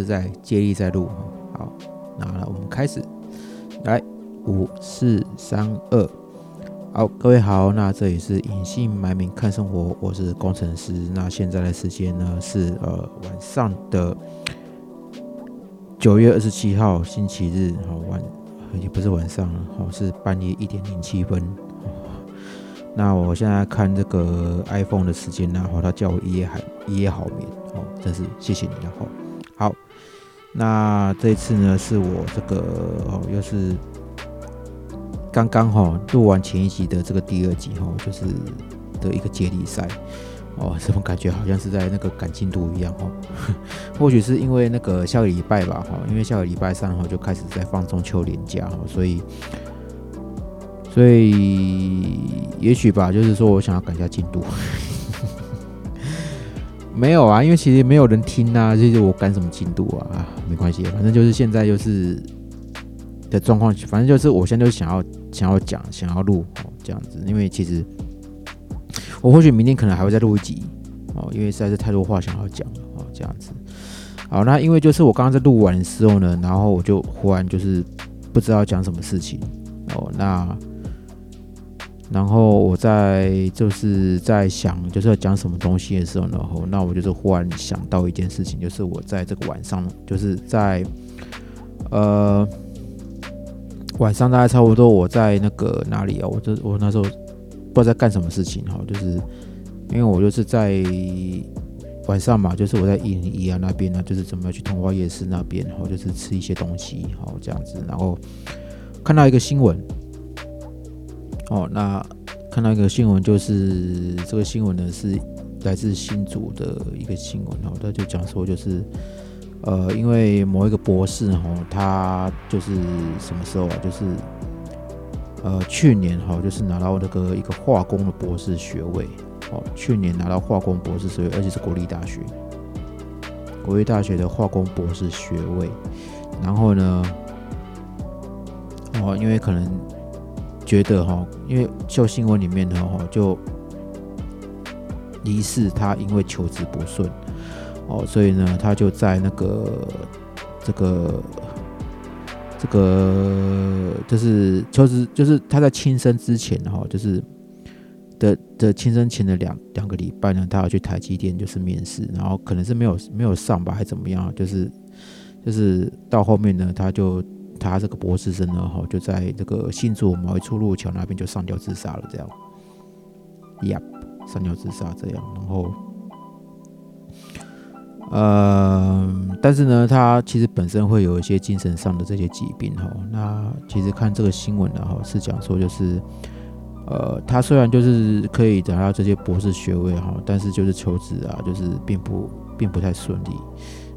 是在接力在录。好，那我们开始，来，五四三二，好，各位好，那这里是隐姓埋名看生活，我是工程师。那现在的时间呢是呃晚上的九月二十七号星期日，好晚也不是晚上了，好是半夜一点零七分。那我现在看这个 iPhone 的时间，然后他叫我一夜好一夜好眠，哦，真是谢谢你了，吼。好，那这次呢，是我这个哦，又是刚刚哈录完前一集的这个第二集哈，就是的一个接力赛，哦，怎么感觉好像是在那个赶进度一样哦？或许是因为那个下个礼拜吧，哈，因为下个礼拜三哈就开始在放中秋连假哈，所以。所以，也许吧，就是说我想要赶一下进度。没有啊，因为其实没有人听啊，就是我赶什么进度啊？没关系，反正就是现在就是的状况，反正就是我现在就想要想要讲，想要录哦这样子。因为其实我或许明天可能还会再录一集哦，因为实在是太多话想要讲哦这样子。好，那因为就是我刚刚在录完的时候呢，然后我就忽然就是不知道讲什么事情哦，那。然后我在就是在想，就是要讲什么东西的时候，然后那我就是忽然想到一件事情，就是我在这个晚上，就是在呃晚上大概差不多我在那个哪里啊？我这我那时候不知道在干什么事情哈，就是因为我就是在晚上嘛，就是我在一零一啊那边呢，就是准备去通化夜市那边，然后就是吃一些东西，好这样子，然后看到一个新闻。哦，那看到一个新闻，就是这个新闻呢是来自新竹的一个新闻哦，他就讲说，就是呃，因为某一个博士哈，他就是什么时候啊？就是呃去年哈，就是拿到那个一个化工的博士学位哦，去年拿到化工博士学位，而且是国立大学，国立大学的化工博士学位，然后呢，哦，因为可能。觉得哈，因为就新闻里面呢哈，就疑似他因为求职不顺哦，所以呢，他就在那个这个这个就是求职，就是他在轻生之前哈，就是的的轻生前的两两个礼拜呢，他要去台积电就是面试，然后可能是没有没有上吧，还怎么样，就是就是到后面呢，他就。他这个博士生呢，哈，就在这个新竹某一处路桥那边就上吊自杀了，这样，Yep，上吊自杀这样，然后，呃，但是呢，他其实本身会有一些精神上的这些疾病，哈，那其实看这个新闻呢，哈，是讲说就是，呃，他虽然就是可以得到这些博士学位，哈，但是就是求职啊，就是并不并不太顺利，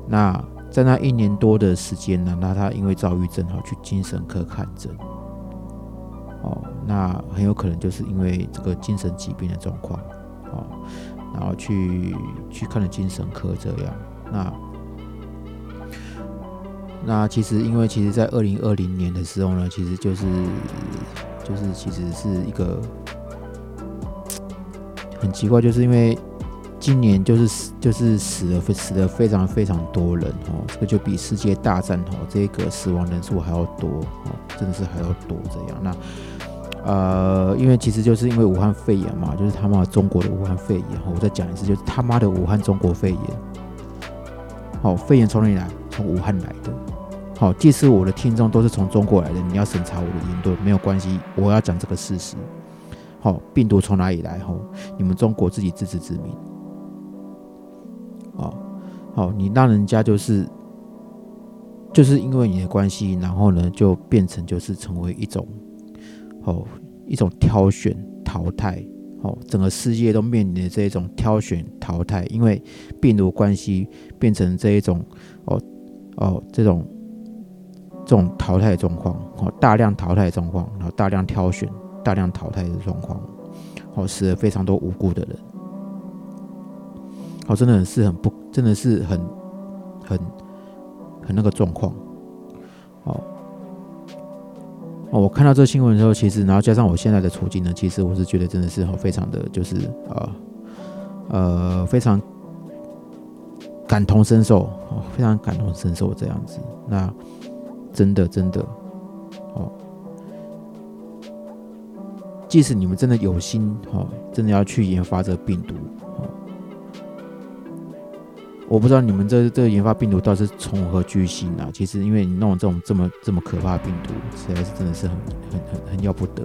那。在那一年多的时间呢，那他因为躁郁症哈去精神科看诊，哦，那很有可能就是因为这个精神疾病的状况，哦，然后去去看了精神科这样，那那其实因为其实在二零二零年的时候呢，其实就是就是其实是一个很奇怪，就是因为。今年就是死，就是死了，死了非常非常多人哦，这个就比世界大战哦这个死亡人数还要多哦，真的是还要多这样。那呃，因为其实就是因为武汉肺炎嘛，就是他妈中国的武汉肺炎。我再讲一次，就是他妈的武汉中国肺炎。好，肺炎从哪里来？从武汉来的。好，即使我的听众都是从中国来的，你要审查我的言论没有关系，我要讲这个事实。好，病毒从哪里来？吼，你们中国自己自知之明。哦，好，你让人家就是，就是因为你的关系，然后呢，就变成就是成为一种，哦，一种挑选淘汰，哦，整个世界都面临的这一种挑选淘汰，因为病毒关系变成这一种，哦，哦，这种这种淘汰状况，哦，大量淘汰状况，然后大量挑选、大量淘汰的状况，哦，死了非常多无辜的人。哦，真的是很不，真的是很很很那个状况。哦哦，我看到这新闻的时候，其实然后加上我现在的处境呢，其实我是觉得真的是好非常的就是啊呃非常感同身受哦，非常感同身受这样子。那真的真的哦，即使你们真的有心哦，真的要去研发这病毒，我不知道你们这这个研发病毒到底是从何居心啊？其实因为你弄这种这么这么可怕的病毒，实在是真的是很很很很要不得。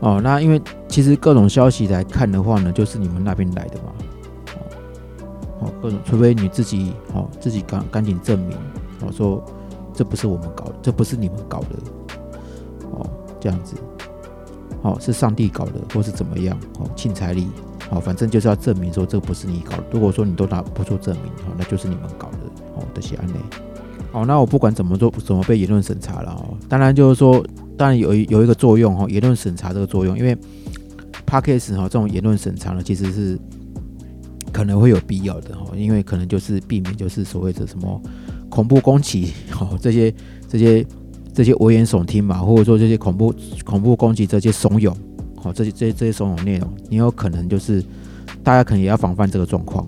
哦，那因为其实各种消息来看的话呢，就是你们那边来的嘛。哦，各种，除非你自己哦，自己赶赶紧证明，哦，说这不是我们搞的，这不是你们搞的，哦，这样子，哦，是上帝搞的，或是怎么样，哦，庆彩礼，哦，反正就是要证明说这个不是你搞的。如果说你都拿不出证明，哦，那就是你们搞的，哦，这些案例。哦，那我不管怎么做，怎么被言论审查了，哦，当然就是说。当然有有一个作用哈，言论审查这个作用，因为 p a c k a g e 哈这种言论审查呢，其实是可能会有必要的哈，因为可能就是避免就是所谓的什么恐怖攻击哈，这些这些这些危言耸听嘛，或者说这些恐怖恐怖攻击这些怂恿，好这些这些这些怂恿内容，你有可能就是大家可能也要防范这个状况，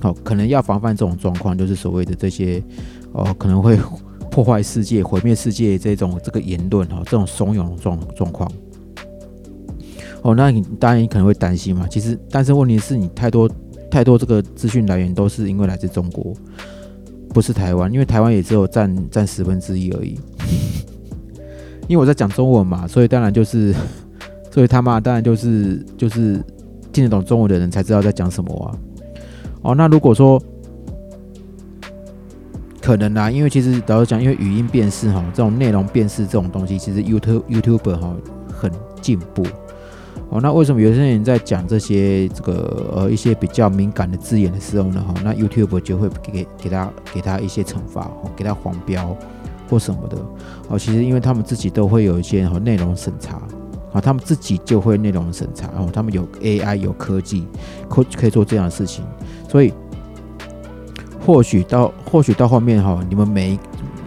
好，可能要防范这种状况，就是所谓的这些哦可能会。破坏世界、毁灭世界这种这个言论哈，这种怂恿状状况，哦，那你当然你可能会担心嘛。其实，但是问题是你太多太多这个资讯来源都是因为来自中国，不是台湾，因为台湾也只有占占十分之一而已。因为我在讲中文嘛，所以当然就是，所以他妈当然就是就是听得懂中文的人才知道在讲什么啊。哦，那如果说。可能啊，因为其实老实讲，因为语音辨识哈，这种内容辨识这种东西，其实 YouTube YouTuber 哈很进步哦。那为什么有些人在讲这些这个呃一些比较敏感的字眼的时候呢？哈，那 YouTube 就会给给他给他一些惩罚，给他黄标或什么的哦。其实因为他们自己都会有一些哈内容审查他们自己就会内容审查哦，他们有 AI 有科技可可以做这样的事情，所以。或许到或许到后面哈，你们每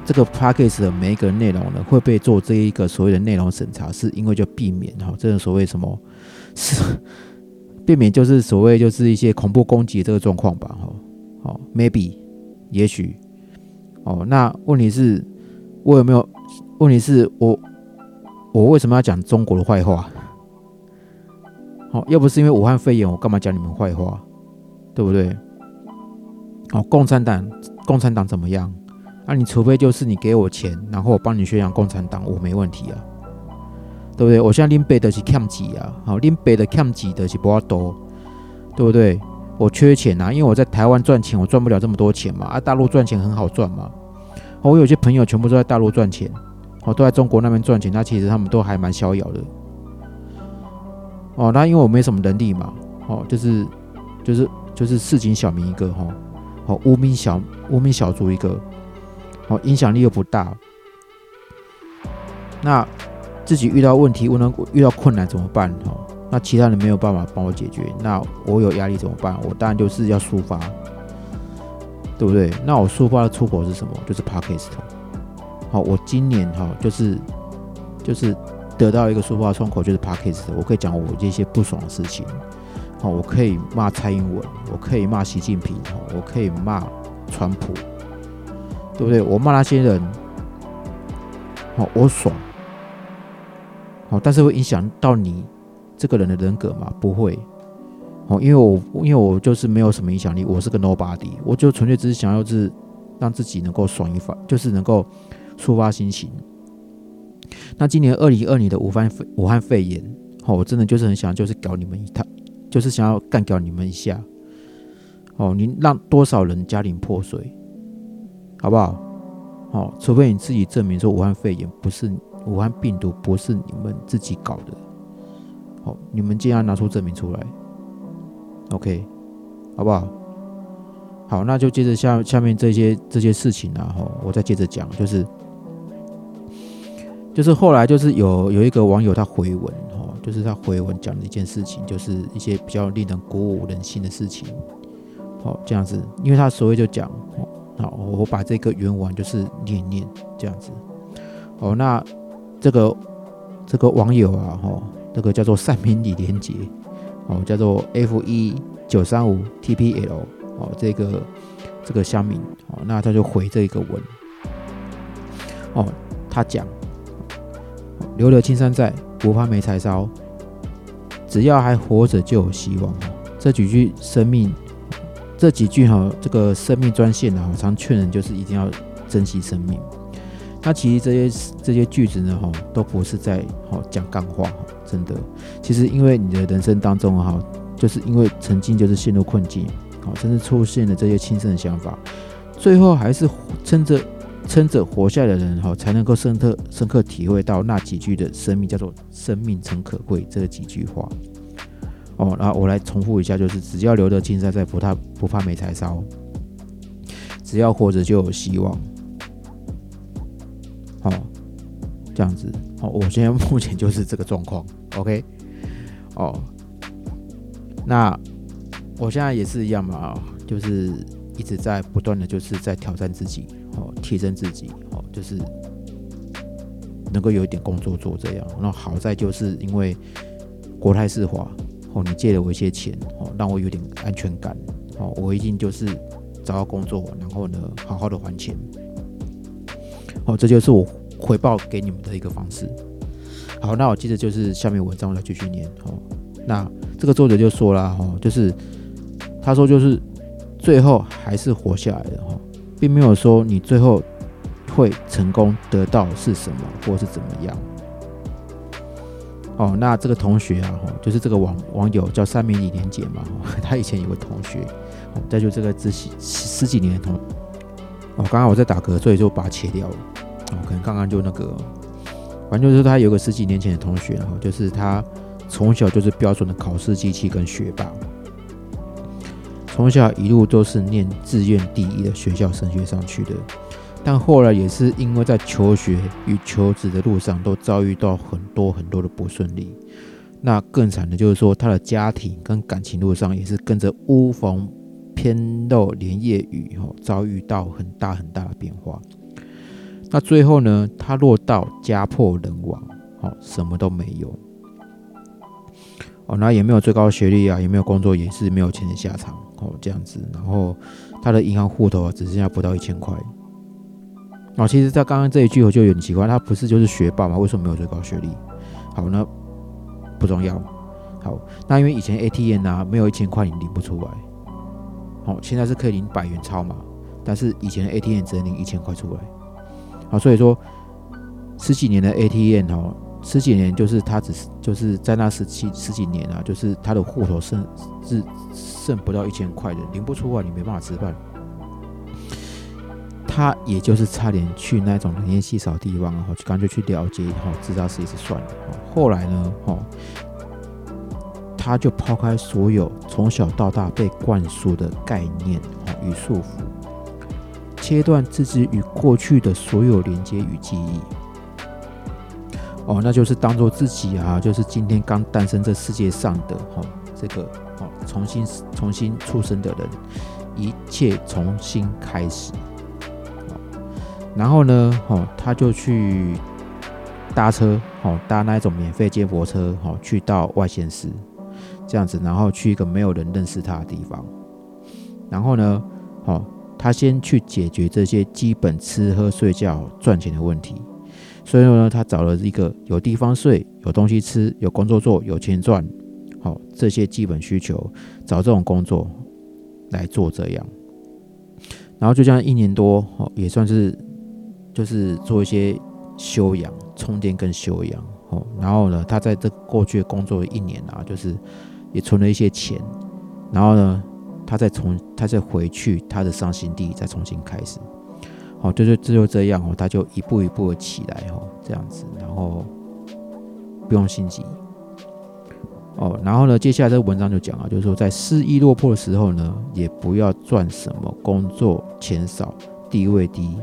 这个 p a c k a g e 的每一个内容呢，会被做这一个所谓的内容审查，是因为就避免哈，这个所谓什么，是避免就是所谓就是一些恐怖攻击这个状况吧哈，好，maybe 也许哦，那问题是，我有没有？问题是我我为什么要讲中国的坏话？好，要不是因为武汉肺炎，我干嘛讲你们坏话？对不对？哦，共产党，共产党怎么样？那你除非就是你给我钱，然后我帮你宣扬共产党，我没问题啊，对不对？我现在拎背的是欠几啊？好，拎背的欠几的是不要多，对不对？我缺钱啊，因为我在台湾赚钱，我赚不了这么多钱嘛。啊，大陆赚钱很好赚嘛。我有些朋友全部都在大陆赚钱，哦，都在中国那边赚钱，那其实他们都还蛮逍遥的。哦，那因为我没什么能力嘛，哦，就是就是就是市井小民一个哈。哦，无名小无名小卒一个，哦，影响力又不大。那自己遇到问题，问到遇到困难怎么办？哈，那其他人没有办法帮我解决，那我有压力怎么办？我当然就是要抒发，对不对？那我抒发的出口是什么？就是 podcast。好，我今年哈，就是就是得到一个抒发窗口，就是 podcast，我可以讲我这些不爽的事情。哦，我可以骂蔡英文，我可以骂习近平，哦，我可以骂川普，对不对？我骂那些人，好，我爽，好，但是会影响到你这个人的人格吗？不会，哦，因为我因为我就是没有什么影响力，我是个 nobody，我就纯粹只是想要是让自己能够爽一发，就是能够触发心情。那今年二零二年的武汉肺武汉肺炎，哦，我真的就是很想就是搞你们一趟。就是想要干掉你们一下，哦，你让多少人家庭破碎，好不好？哦，除非你自己证明说武汉肺炎不是武汉病毒不是你们自己搞的，好，你们尽量拿出证明出来，OK，好不好？好，那就接着下下面这些这些事情啊，哈，我再接着讲，就是就是后来就是有有一个网友他回文。就是他回文讲的一件事情，就是一些比较令人鼓舞人心的事情。好，这样子，因为他所谓就讲，好，我把这个原文就是念念这样子。哦，那这个这个网友啊，哈，这个叫做善明李连杰，哦，叫做 F 一九三五 TPL 哦，这个这个乡民哦，那他就回这一个文哦，他讲留得青山在，不怕没柴烧，只要还活着就有希望。这几句生命，这几句哈，这个生命专线呢，常劝人就是一定要珍惜生命。那其实这些这些句子呢，哈，都不是在哈讲干话，真的。其实因为你的人生当中哈，就是因为曾经就是陷入困境，好，甚至出现了这些轻生的想法，最后还是撑着撑着活下来的人哈，才能够深刻深刻体会到那几句的生命叫做生命诚可贵这几句话。哦，然后我来重复一下，就是只要留得青山在，不怕不怕没柴烧，只要活着就有希望。好，这样子，好，我现在目前就是这个状况，OK，哦，那我现在也是一样嘛，就是一直在不断的就是在挑战自己，哦，提升自己，哦，就是能够有一点工作做这样。那好在就是因为国泰世华。哦，你借了我一些钱，哦，让我有点安全感，哦，我一定就是找到工作，然后呢，好好的还钱，哦，这就是我回报给你们的一个方式。好，那我接着就是下面文章我再继续念，哦，那这个作者就说了，哦，就是他说就是最后还是活下来的，哈，并没有说你最后会成功得到是什么，或是怎么样。哦，那这个同学啊，就是这个网网友叫三明李连杰嘛，他以前有个同学，再就这个十几十几年的同，哦，刚刚我在打嗝，所以就把它切掉了，哦，可能刚刚就那个，反正就是他有个十几年前的同学，哈，就是他从小就是标准的考试机器跟学霸，从小一路都是念志愿第一的学校升学上去的。但后来也是因为在求学与求职的路上都遭遇到很多很多的不顺利，那更惨的就是说他的家庭跟感情路上也是跟着乌逢偏漏连夜雨，哦，遭遇到很大很大的变化。那最后呢，他落到家破人亡，哦，什么都没有，哦，那也没有最高学历啊，也没有工作，也是没有钱的下场，哦，这样子。然后他的银行户头啊，只剩下不到一千块。哦，其实，在刚刚这一句我就有点奇怪，他不是就是学霸吗？为什么没有最高学历？好，那不重要。好，那因为以前 ATM 啊，没有一千块你领不出来。好，现在是可以领百元钞嘛，但是以前 ATM 只能领一千块出来。好，所以说十几年的 ATM 哦，十几年就是他只是就是在那十七十几年啊，就是他的户头剩是剩不到一千块的，领不出来，你没办法吃饭。他也就是差点去那种人烟稀少地方，然后就干脆去了解，然后，知道是一次算了。后来呢，哦，他就抛开所有从小到大被灌输的概念，与束缚，切断自己与过去的所有连接与记忆。哦，那就是当做自己啊，就是今天刚诞生这世界上的，哈，这个，哦，重新重新出生的人，一切重新开始。然后呢，哦，他就去搭车，哦，搭那一种免费接驳车，哦，去到外县市，这样子，然后去一个没有人认识他的地方。然后呢，哦，他先去解决这些基本吃喝睡觉赚钱的问题。所以呢，他找了一个有地方睡、有东西吃、有工作做、有钱赚，好这些基本需求，找这种工作来做这样。然后就这样一年多，哦，也算是。就是做一些修养、充电跟修养哦。然后呢，他在这过去工作一年啊，就是也存了一些钱。然后呢，他再从他再回去他的伤心地，再重新开始。好，就是这就这样哦，他就一步一步的起来哦，这样子。然后不用心急哦。然后呢，接下来这个文章就讲啊，就是说在失意落魄的时候呢，也不要赚什么工作钱少、地位低。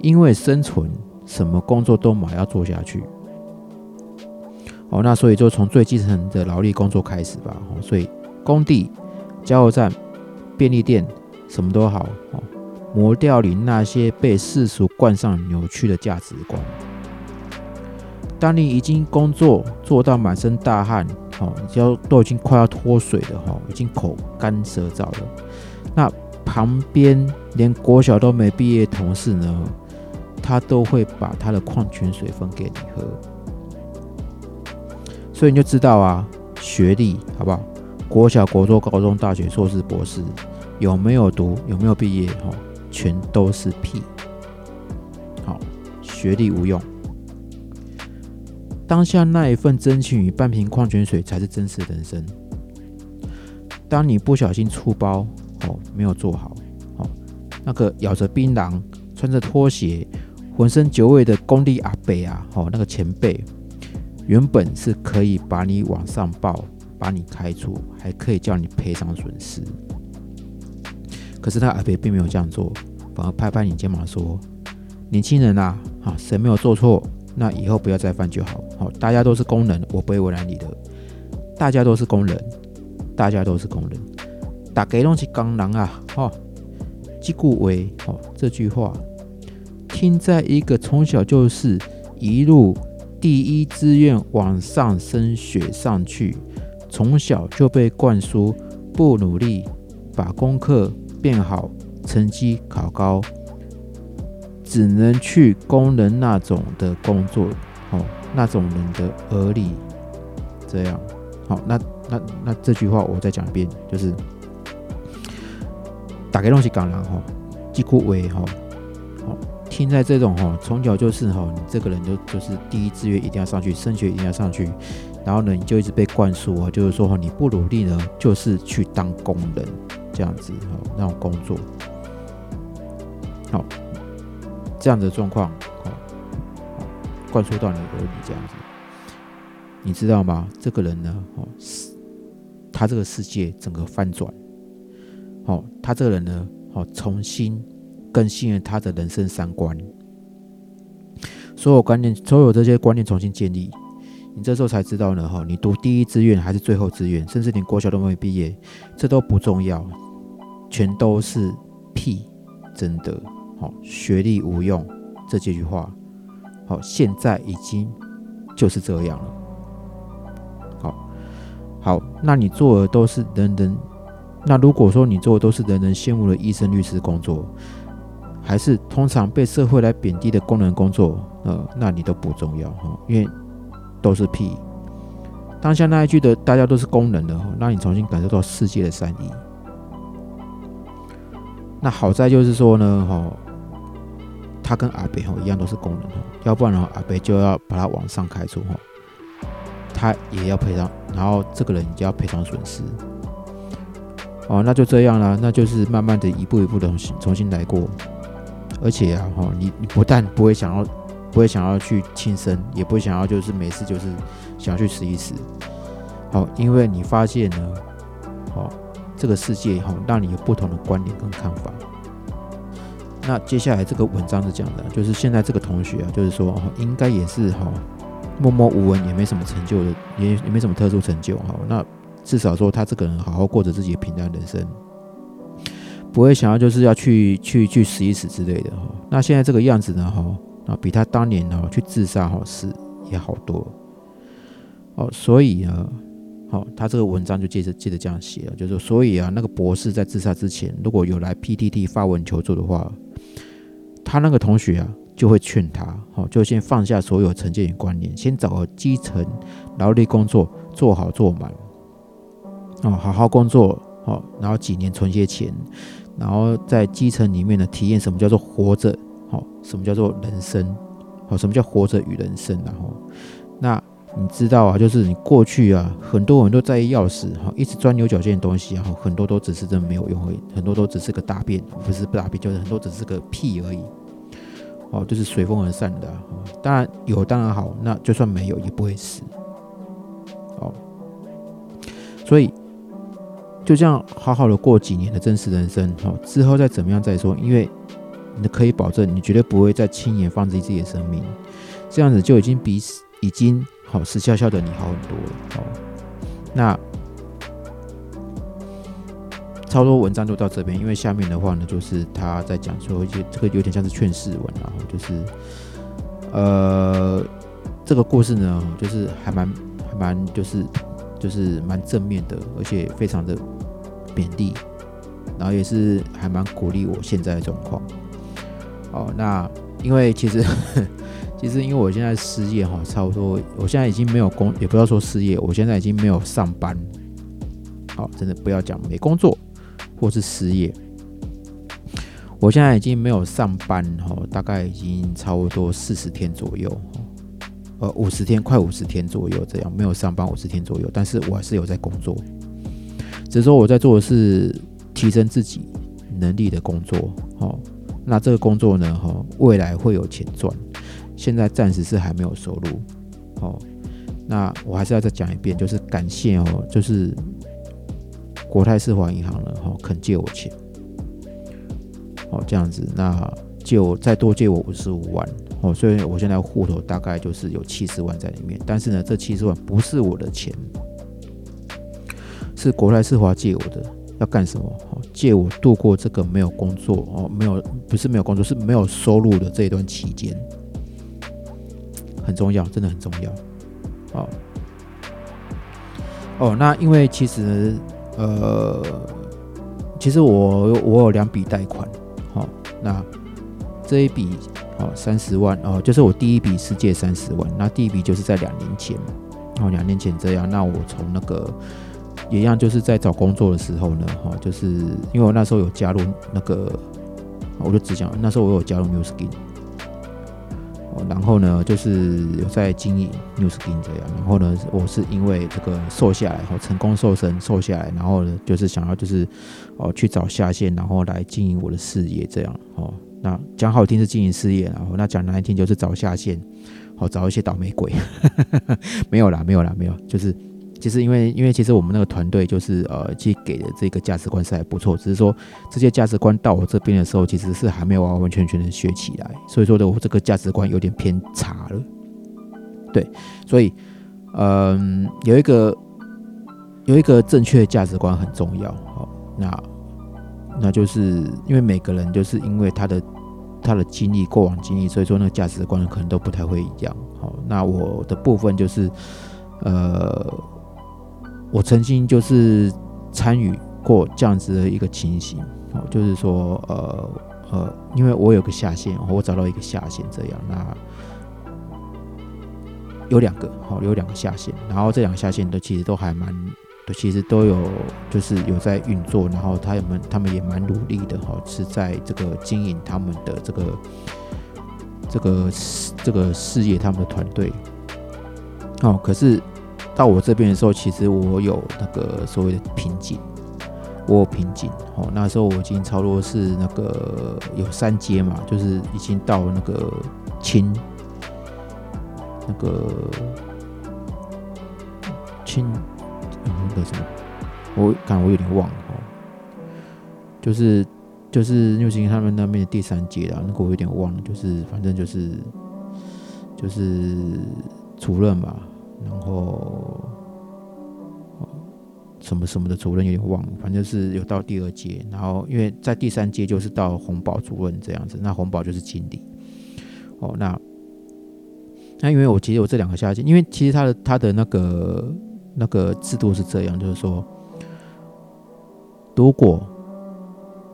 因为生存，什么工作都马要做下去。哦，那所以就从最基层的劳力工作开始吧。哦，所以工地、加油站、便利店，什么都好。哦，磨掉你那些被世俗冠上扭曲的价值观。当你已经工作做到满身大汗，哦，你只要都已经快要脱水了哈，已经口干舌燥了。那旁边连国小都没毕业同事呢，他都会把他的矿泉水分给你喝。所以你就知道啊，学历好不好？国小、国中、高中、大学、硕士、博士，有没有读，有没有毕业，哈，全都是屁。好，学历无用。当下那一份真情与半瓶矿泉水才是真实人生。当你不小心出包，哦，没有做好，哦，那个咬着槟榔、穿着拖鞋、浑身酒味的工地阿伯啊，哦，那个前辈，原本是可以把你往上报，把你开除，还可以叫你赔偿损失。可是他阿伯并没有这样做，反而拍拍你肩膀说：“年轻人啊，啊，谁没有做错？”那以后不要再犯就好。好，大家都是工人，我不会为难你的。大家都是工人，大家都是工人。打给拢是工人啊！哦，即故为哦，这句话听在一个从小就是一路第一志愿往上升学上去，从小就被灌输不努力，把功课变好，成绩考高。只能去工人那种的工作，哦，那种人的耳里，这样，好，那那那这句话我再讲一遍，就是打开东西港人哈，几乎为哈，好，听在这种哈，从小就是哈，你这个人就就是第一志愿一定要上去，升学一定要上去，然后呢，你就一直被灌输啊，就是说，你不努力呢，就是去当工人这样子，那种工作，好。这样的状况，哦，灌输到你耳里这样子，你知道吗？这个人呢，哦，他这个世界整个翻转，哦，他这个人呢，哦，重新更新了他的人生三观，所有观念，所有这些观念重新建立，你这时候才知道呢，哈，你读第一志愿还是最后志愿，甚至连国小都没毕业，这都不重要，全都是屁，真的。好，学历无用这几句话，好，现在已经就是这样了。好，好，那你做的都是人人，那如果说你做的都是人人羡慕的医生、律师工作，还是通常被社会来贬低的工人工作，呃，那你都不重要哈，因为都是屁。当下那一句的，大家都是工人的，让你重新感受到世界的善意。那好在就是说呢，哈。他跟阿北吼一样都是工人吼，要不然的话阿北就要把他往上开除吼，他也要赔偿，然后这个人就要赔偿损失。哦，那就这样啦，那就是慢慢的一步一步的重新重新来过。而且啊，哈，你你不但不会想要不会想要去轻生，也不会想要就是每次就是想要去死一死。好，因为你发现呢，好，这个世界哈让你有不同的观点跟看法。那接下来这个文章是讲的，就是现在这个同学啊，就是说哦应该也是哈默默无闻，也没什么成就的，也也没什么特殊成就哈。那至少说他这个人好好过着自己的平淡人生，不会想要就是要去去去死一死之类的哈。那现在这个样子呢哈，啊比他当年呢去自杀哈是也好多哦。所以呢，好他这个文章就接着接着这样写了，就是说所以啊那个博士在自杀之前如果有来 PTT 发文求助的话。他那个同学啊，就会劝他，好，就先放下所有成见与观念，先找个基层劳力工作做好做满，哦，好好工作，好，然后几年存些钱，然后在基层里面呢，体验什么叫做活着，好，什么叫做人生，好，什么叫活着与人生，然后，那你知道啊，就是你过去啊，很多人都在意钥匙，哈，一直钻牛角尖的东西，然后很多都只是真的没有用而已，很多都只是个大便，不是不大便，就是很多只是个屁而已。哦，就是随风而散的，当然有当然好，那就算没有也不会死。哦，所以就这样好好的过几年的真实人生，哦，之后再怎么样再说，因为你可以保证你绝对不会再轻言放弃自己的生命，这样子就已经比已经好死翘翘的你好很多了。哦，那。超多文章就到这边，因为下面的话呢，就是他在讲说一些这个有点像是劝世文，然后就是呃这个故事呢，就是还蛮还蛮就是就是蛮正面的，而且非常的贬低，然后也是还蛮鼓励我现在的状况。哦，那因为其实其实因为我现在失业哈，差不多，我现在已经没有工，也不要说失业，我现在已经没有上班。好，真的不要讲没工作或是失业。我现在已经没有上班哈，大概已经差不多四十天左右，呃，五十天，快五十天左右这样，没有上班五十天左右，但是我还是有在工作，只是说我在做的是提升自己能力的工作，哦，那这个工作呢，哈，未来会有钱赚，现在暂时是还没有收入，哦，那我还是要再讲一遍，就是感谢哦，就是国泰世华银行呢，哈，肯借我钱。哦，这样子，那借我再多借我五十五万哦，所以我现在户头大概就是有七十万在里面。但是呢，这七十万不是我的钱，是国泰世华借我的，要干什么？哦，借我度过这个没有工作哦，没有不是没有工作，是没有收入的这一段期间，很重要，真的很重要。哦，哦，那因为其实呃，其实我我有两笔贷款。那这一笔哦，三十万哦，就是我第一笔是借三十万，那第一笔就是在两年前，哦，两年前这样。那我从那个也一样，就是在找工作的时候呢，哈，就是因为我那时候有加入那个，我就只讲那时候我有加入 New Skin，然后呢，就是在经营 New Skin 这样，然后呢，我是因为这个瘦下来，后，成功瘦身瘦下来，然后呢，就是想要就是哦去找下线，然后来经营我的事业这样，哦。那讲好听是经营事业，然后那讲难听就是找下线，好找一些倒霉鬼。没有啦，没有啦，没有。就是其实因为因为其实我们那个团队就是呃，其实给的这个价值观是还不错，只是说这些价值观到我这边的时候，其实是还没有完完全全的学起来，所以说的我这个价值观有点偏差了。对，所以嗯，有一个有一个正确的价值观很重要。好，那。那就是因为每个人就是因为他的他的经历过往经历，所以说那个价值观可能都不太会一样。好，那我的部分就是，呃，我曾经就是参与过这样子的一个情形，哦，就是说，呃呃，因为我有个下线，我找到一个下线，这样，那有两个，好，有两个下线，然后这两个下线都其实都还蛮。都其实都有，就是有在运作，然后他们他们也蛮努力的哈，是在这个经营他们的这个这个这个事业，他们的团队。哦，可是到我这边的时候，其实我有那个所谓的瓶颈，我有瓶颈。哦，那时候我已经超多是那个有三阶嘛，就是已经到那个青那个青。那个什么，我感我有点忘了哦，就是就是六星他们那边的第三阶啊，那个我有点忘了，就是反正就是就是主任吧，然后什么什么的主任有点忘了，反正是有到第二届，然后因为在第三届就是到红宝主任这样子，那红宝就是经理哦，那那因为我其实有这两个下线，因为其实他的他的那个。那个制度是这样，就是说，如果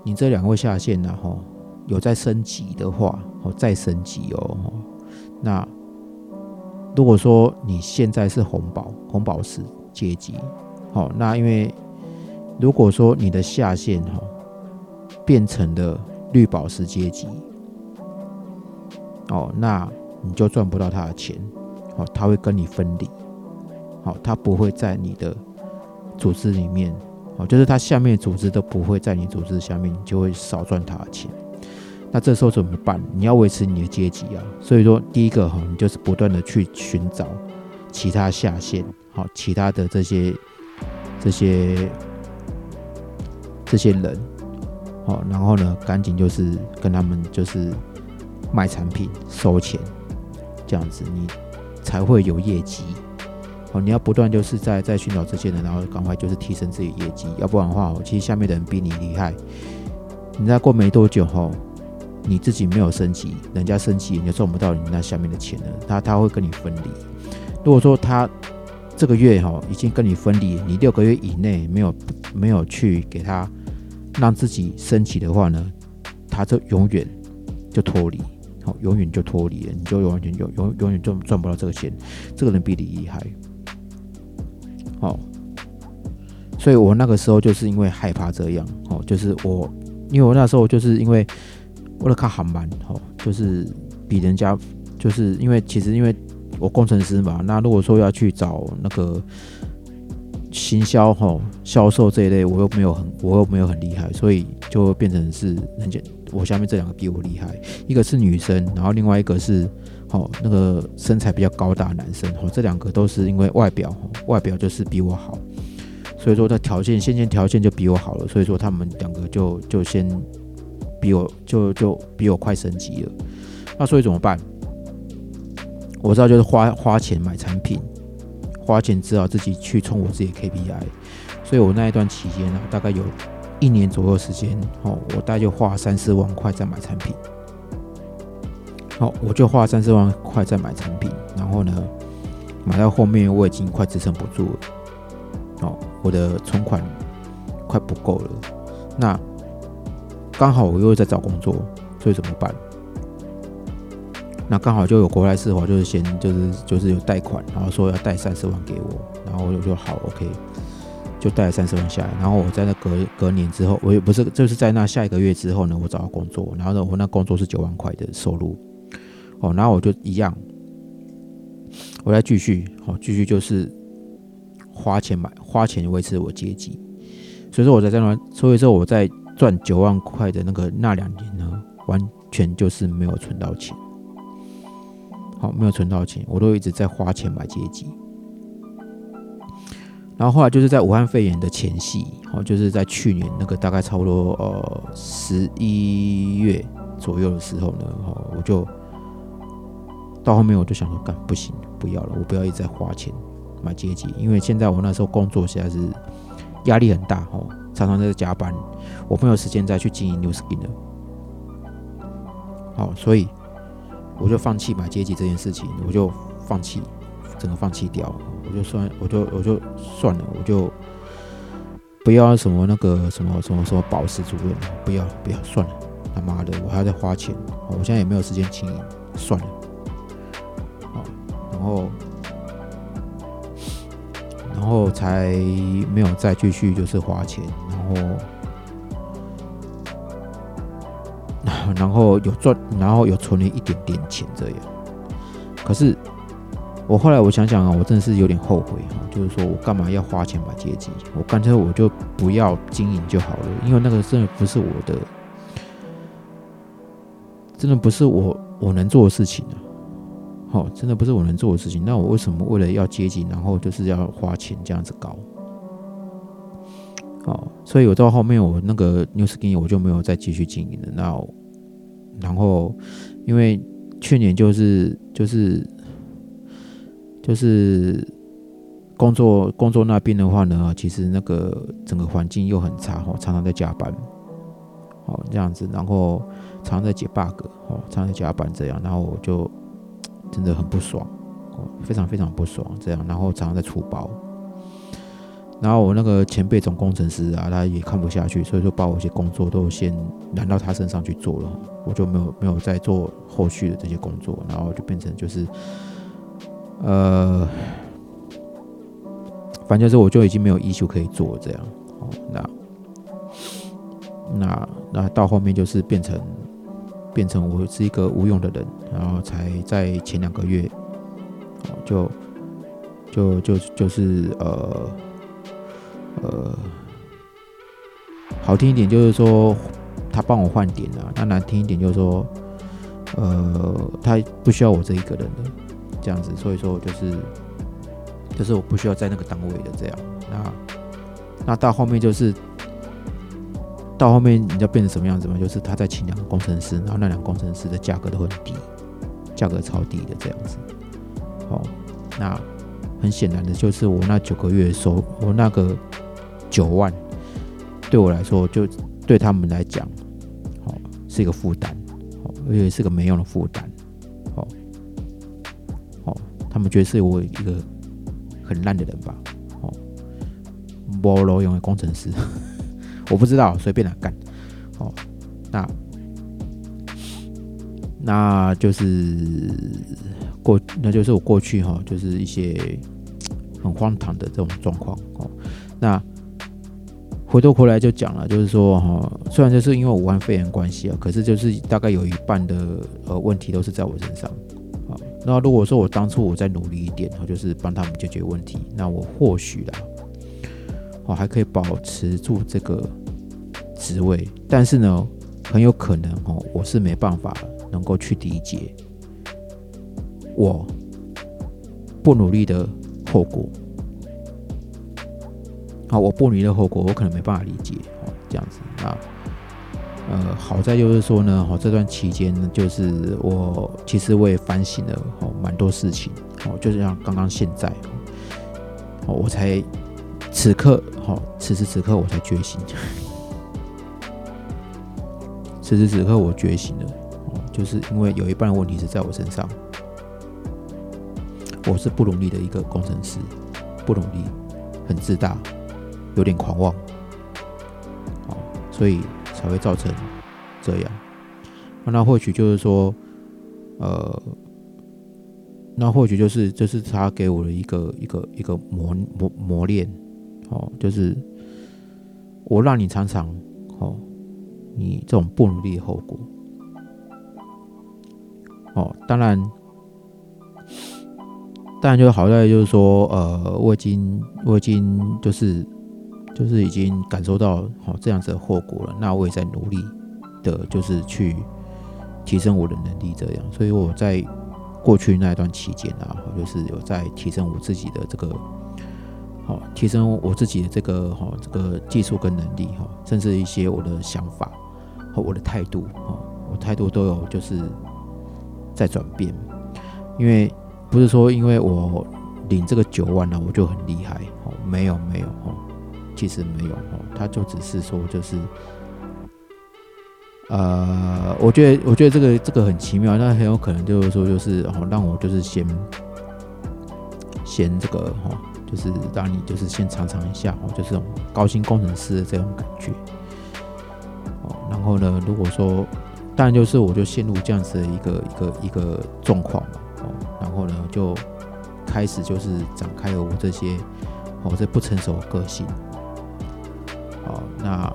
你这两位下线然后有在升级的话，哦，再升级哦，那如果说你现在是红宝红宝石阶级，好，那因为如果说你的下线哈变成了绿宝石阶级，哦，那你就赚不到他的钱，哦，他会跟你分离。好，他不会在你的组织里面，哦，就是他下面组织都不会在你组织下面，你就会少赚他的钱。那这时候怎么办？你要维持你的阶级啊。所以说，第一个哈，你就是不断的去寻找其他下线，好，其他的这些这些这些人，好，然后呢，赶紧就是跟他们就是卖产品收钱，这样子你才会有业绩。哦，你要不断就是在在寻找这些人，然后赶快就是提升自己业绩，要不然的话，其实下面的人比你厉害，你再过没多久后，你自己没有升级，人家升级，你就赚不到你那下面的钱了，他他会跟你分离。如果说他这个月哈已经跟你分离，你六个月以内没有没有去给他让自己升级的话呢，他就永远就脱离，好，永远就脱离了，你就永远永永永远赚赚不到这个钱。这个人比你厉害，好，所以我那个时候就是因为害怕这样，哦，就是我因为我那时候就是因为为了看航班，哦，就是比人家，就是因为其实因为。我工程师嘛，那如果说要去找那个行销哈销售这一类，我又没有很我又没有很厉害，所以就变成是人家我下面这两个比我厉害，一个是女生，然后另外一个是哦那个身材比较高大男生，哦这两个都是因为外表外表就是比我好，所以说他条件先天条件就比我好了，所以说他们两个就就先比我就就比我快升级了，那所以怎么办？我知道就是花花钱买产品，花钱只好自己去冲我自己 KPI，所以我那一段期间呢，大概有一年左右时间，哦，我大概就花三四万块在买产品，好，我就花三四万块在买产品，然后呢，买到后面我已经快支撑不住了，哦，我的存款快不够了，那刚好我又在找工作，所以怎么办？那刚好就有国外世华，就是先就是就是有贷款，然后说要贷三十万给我，然后我就说好，OK，就贷了三十万下来。然后我在那隔隔年之后，我也不是就是在那下一个月之后呢，我找到工作，然后呢我那工作是九万块的收入，哦，然后我就一样，我再继续，好继续就是花钱买花钱维持我阶级。所以说我在这段，所以说我在赚九万块的那个那两年呢，完全就是没有存到钱。好，没有存到钱，我都一直在花钱买阶级。然后后来就是在武汉肺炎的前夕，好，就是在去年那个大概差不多呃十一月左右的时候呢，哈，我就到后面我就想说，干不行，不要了，我不要一直在花钱买阶级，因为现在我那时候工作实在是压力很大，哈，常常在加班，我没有时间再去经营 New Skin 了。好，所以。我就放弃买阶级这件事情，我就放弃，整个放弃掉，我就算，我就我就算了，我就不要什么那个什么什么什么宝石主任，不要不要算了，他妈的，我还要再花钱，我现在也没有时间经营，算了，好，然后然后才没有再继续就是花钱，后。然后有赚，然后有存了一点点钱这样。可是我后来我想想啊，我真的是有点后悔哈，就是说我干嘛要花钱买阶级？我干脆我就不要经营就好了，因为那个真的不是我的，真的不是我我能做的事情啊。好，真的不是我能做的事情。那我为什么为了要阶级，然后就是要花钱这样子搞？好，所以我到后面我那个 New Skin 我就没有再继续经营了。那然后，因为去年就是就是就是工作工作那边的话呢，其实那个整个环境又很差哦，常常在加班，哦这样子，然后常常在解 bug 哦，常常在加班这样，然后我就真的很不爽，非常非常不爽这样，然后常常在出包。然后我那个前辈总工程师啊，他也看不下去，所以说把我一些工作都先揽到他身上去做了，我就没有没有再做后续的这些工作，然后就变成就是，呃，反正就是我就已经没有艺术可以做这样，哦，那那那到后面就是变成变成我是一个无用的人，然后才在前两个月，哦，就就就就是呃。呃，好听一点就是说他帮我换点了，那难听一点就是说，呃，他不需要我这一个人的这样子，所以说就是，就是我不需要在那个单位的这样。那那到后面就是，到后面你知道变成什么样子吗？就是他在请两个工程师，然后那两个工程师的价格都很低，价格超低的这样子。好，那很显然的就是我那九个月收我那个。九万对我来说，就对他们来讲，哦，是一个负担，哦，而且是个没用的负担，哦，哦，他们觉得是我一个很烂的人吧？哦，菠萝用的工程师，我不知道，随便来干。哦，那那就是过，那就是我过去哈，就是一些很荒唐的这种状况哦。那回头回来就讲了，就是说哈，虽然就是因为武汉肺炎关系啊，可是就是大概有一半的呃问题都是在我身上啊。那如果说我当初我再努力一点，就是帮他们解决问题，那我或许啦，我还可以保持住这个职位。但是呢，很有可能哦，我是没办法能够去理解我不努力的后果。好，我不努力的后果，我可能没办法理解。哦，这样子啊。呃，好在就是说呢，哈，这段期间呢，就是我其实我也反省了哦，蛮多事情，哦，就是像刚刚现在，哦，我才此刻，哈，此时此刻我才觉醒，此时此刻我觉醒了，哦，就是因为有一半的问题是在我身上，我是不努力的一个工程师，不努力，很自大，有点狂妄，哦，所以。才会造成这样，那或许就是说，呃，那或许就是就是他给我的一个一个一个磨磨磨练，哦，就是我让你尝尝，哦，你这种不努力的后果，哦，当然，当然就好在就是说，呃，我已经我已经就是。就是已经感受到好这样子的后果了，那我也在努力的，就是去提升我的能力，这样。所以我在过去那一段期间啊，就是有在提升我自己的这个，好，提升我自己的这个哈这个技术跟能力哈，甚至一些我的想法和我的态度哈，我态度都有就是在转变，因为不是说因为我领这个九万呢，我就很厉害哦，没有没有哦。其实没有哦，他就只是说，就是，呃，我觉得，我觉得这个这个很奇妙，那很有可能就是说，就是哦，让我就是先先这个哈，就是让你就是先尝尝一下哦，就是这种高薪工程师的这种感觉哦。然后呢，如果说，当然就是我就陷入这样子的一个一个一个状况嘛哦，然后呢就开始就是展开了我这些哦这不成熟的个性。好，那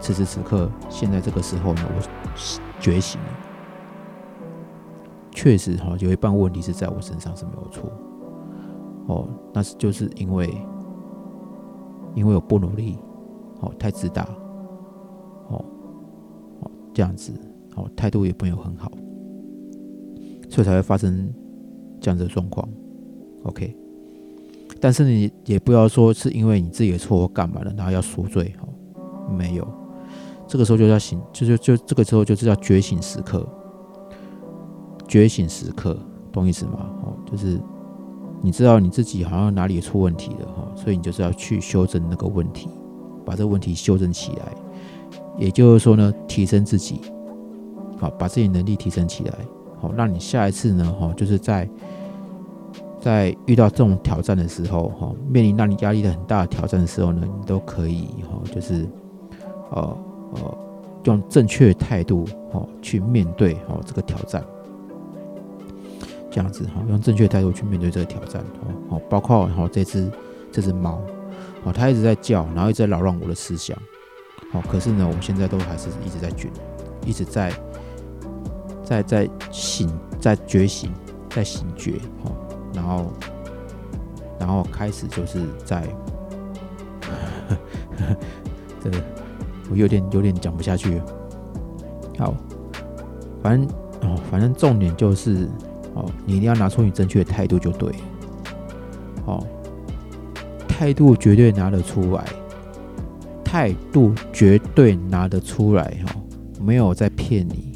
此时此刻，现在这个时候呢，我觉醒了。确实，哈，有一半问题是在我身上是没有错。哦，那是就是因为，因为我不努力，哦，太自大，哦，哦，这样子，哦，态度也没有很好，所以才会发生这样子的状况。OK。但是你也不要说是因为你自己的错或干嘛的，然后要赎罪哦，没有，这个时候就要醒，就就就这个时候就是叫觉醒时刻，觉醒时刻，懂意思吗？哦，就是你知道你自己好像哪里出问题了哈，所以你就是要去修正那个问题，把这个问题修正起来，也就是说呢，提升自己，好，把自己能力提升起来，好，让你下一次呢，哈，就是在。在遇到这种挑战的时候，哈，面临让你压力的很大的挑战的时候呢，你都可以哈，就是呃呃，用正确态度哈去面对哈这个挑战，这样子哈，用正确态度去面对这个挑战哦，好，包括哈这只这只猫，哦，它一直在叫，然后一直在扰乱我的思想，好，可是呢，我们现在都还是一直在觉，一直在在在醒，在觉醒，在醒觉，哈。然后，然后开始就是在，这个我有点有点讲不下去。好，反正哦，反正重点就是哦，你一定要拿出你正确的态度就对。哦，态度绝对拿得出来，态度绝对拿得出来哈，没有在骗你。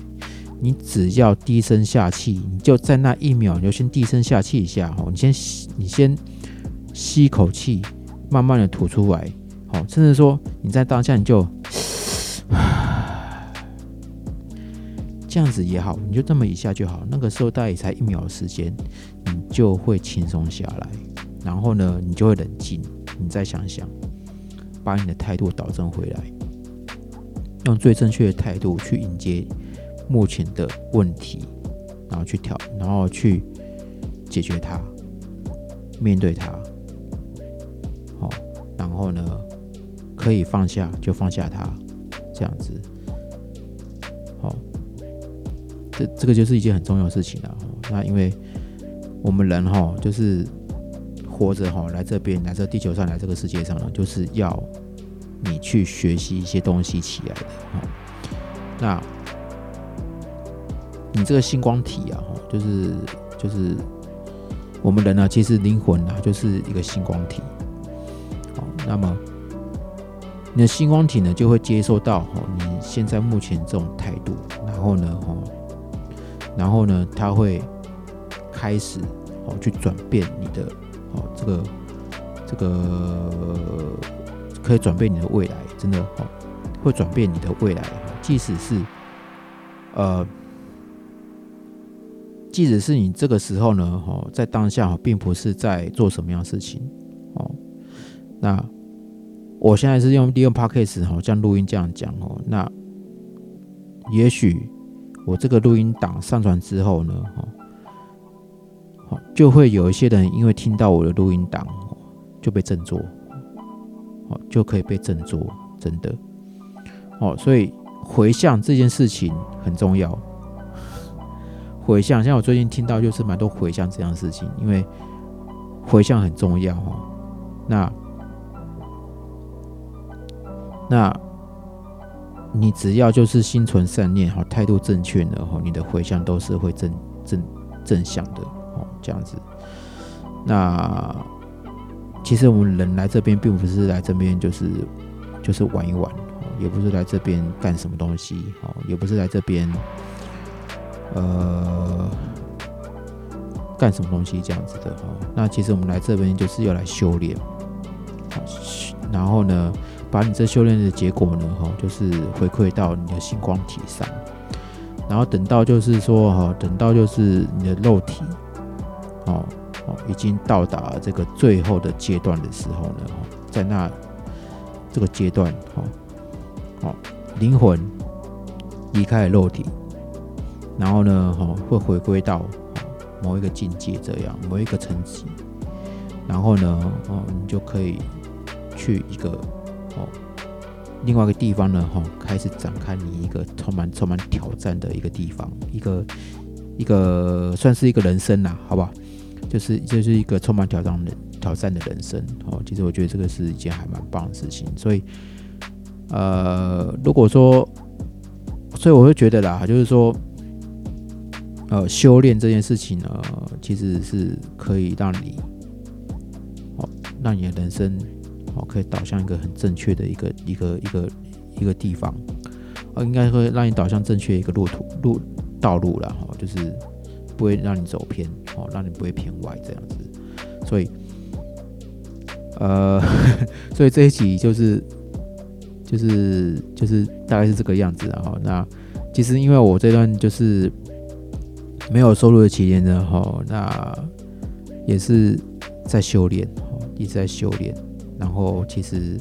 你只要低声下气，你就在那一秒，你就先低声下气一下，哈，你先吸，你先吸一口气，慢慢的吐出来，好，甚至说你在当下你就，这样子也好，你就这么一下就好，那个时候大概也才一秒的时间，你就会轻松下来，然后呢，你就会冷静，你再想想，把你的态度导正回来，用最正确的态度去迎接目前的问题，然后去调，然后去解决它，面对它，好，然后呢，可以放下就放下它，这样子，好，这这个就是一件很重要的事情了。那因为我们人哈，就是活着哈，来这边，来这地球上，来这个世界上呢，就是要你去学习一些东西起来的哈。那你这个星光体啊，哈，就是就是我们人呢，其实灵魂啊，就是一个星光体。好，那么你的星光体呢，就会接受到哈，你现在目前这种态度，然后呢，哈，然后呢，它会。开始哦，去转变你的哦，这个这个可以转变你的未来，真的哦，会转变你的未来。即使是呃，即使是你这个时候呢，哦，在当下并不是在做什么样的事情哦。那我现在是用利用 Podcast 哈，这样录音这样讲哦。那也许我这个录音档上传之后呢，哈。就会有一些人因为听到我的录音档，就被振作，哦，就可以被振作，真的，哦，所以回向这件事情很重要。回向，像我最近听到就是蛮多回向这样的事情，因为回向很重要，哈。那那你只要就是心存善念，哈，态度正确的，哈，你的回向都是会正正正向的哦。这样子，那其实我们人来这边，并不是来这边就是就是玩一玩，也不是来这边干什么东西，哦，也不是来这边呃干什么东西这样子的，哦。那其实我们来这边就是要来修炼，然后呢，把你这修炼的结果呢，哈，就是回馈到你的星光体上，然后等到就是说，哈，等到就是你的肉体。哦哦，已经到达这个最后的阶段的时候呢，在那这个阶段，哦哦，灵魂离开了肉体，然后呢，哈，会回归到某一个境界，这样某一个层级，然后呢，哦，你就可以去一个哦另外一个地方呢，哈，开始展开你一个充满充满挑战的一个地方，一个一个算是一个人生呐，好吧？就是就是一个充满挑战的挑战的人生哦，其实我觉得这个是一件还蛮棒的事情，所以呃，如果说，所以我会觉得啦，就是说，呃，修炼这件事情呢，其实是可以让你哦，让你的人生哦，可以导向一个很正确的一个一个一个一个地方，哦，应该会让你导向正确一个路途路道路了哈，就是。不会让你走偏哦，让你不会偏歪这样子，所以，呃，所以这一集就是就是就是大概是这个样子啊。那其实因为我这段就是没有收入的期间呢，哈，那也是在修炼，一直在修炼。然后其实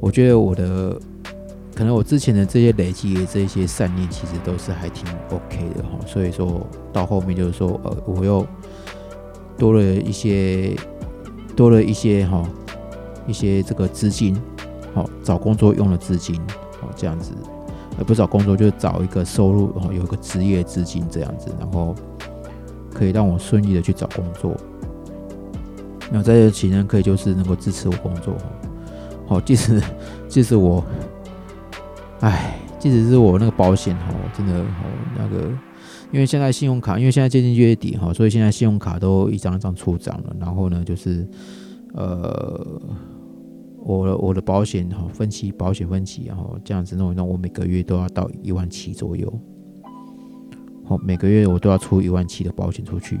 我觉得我的。可能我之前的这些累积的这些善念，其实都是还挺 OK 的哈。所以说到后面就是说，呃，我又多了一些，多了一些哈，一些这个资金，好找工作用的资金，好这样子，而不找工作就找一个收入，然后有一个职业资金这样子，然后可以让我顺利的去找工作。那在这期间可以就是能够支持我工作，好，即使即使我。唉，即使是我那个保险哈，真的哈，那个，因为现在信用卡，因为现在接近月底哈，所以现在信用卡都一张一张出账了。然后呢，就是呃，我的我的保险哈，分期保险分期，然后这样子弄一弄，我每个月都要到一万七左右。好，每个月我都要出一万七的保险出去。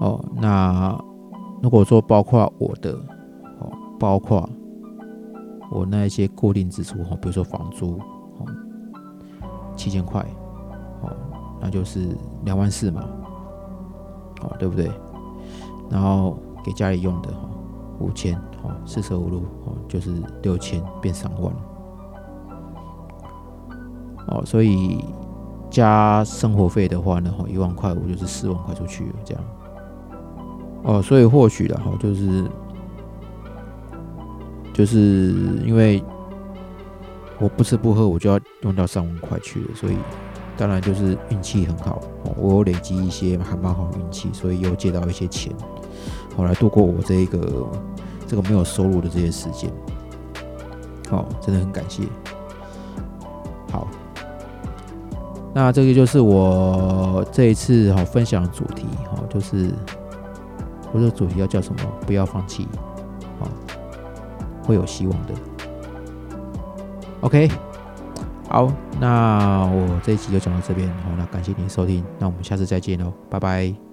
哦，那如果说包括我的，哦，包括。我那一些固定支出哈，比如说房租，哦，七千块，哦，那就是两万四嘛，哦，对不对？然后给家里用的哈五千哦，四舍五入哦就是六千变三万哦，所以加生活费的话呢，哦一万块我就是四万块出去了这样哦，所以或许的哈就是就是因为我不吃不喝我就要用到三万块去了，所以。当然就是运气很好，我有累积一些还蛮好运气，所以又借到一些钱，好来度过我这一个这个没有收入的这些时间。好，真的很感谢。好，那这个就是我这一次好分享的主题哈，就是我的主题要叫什么？不要放弃，好，会有希望的。OK。好，那我这一集就讲到这边，好，那感谢您的收听，那我们下次再见喽，拜拜。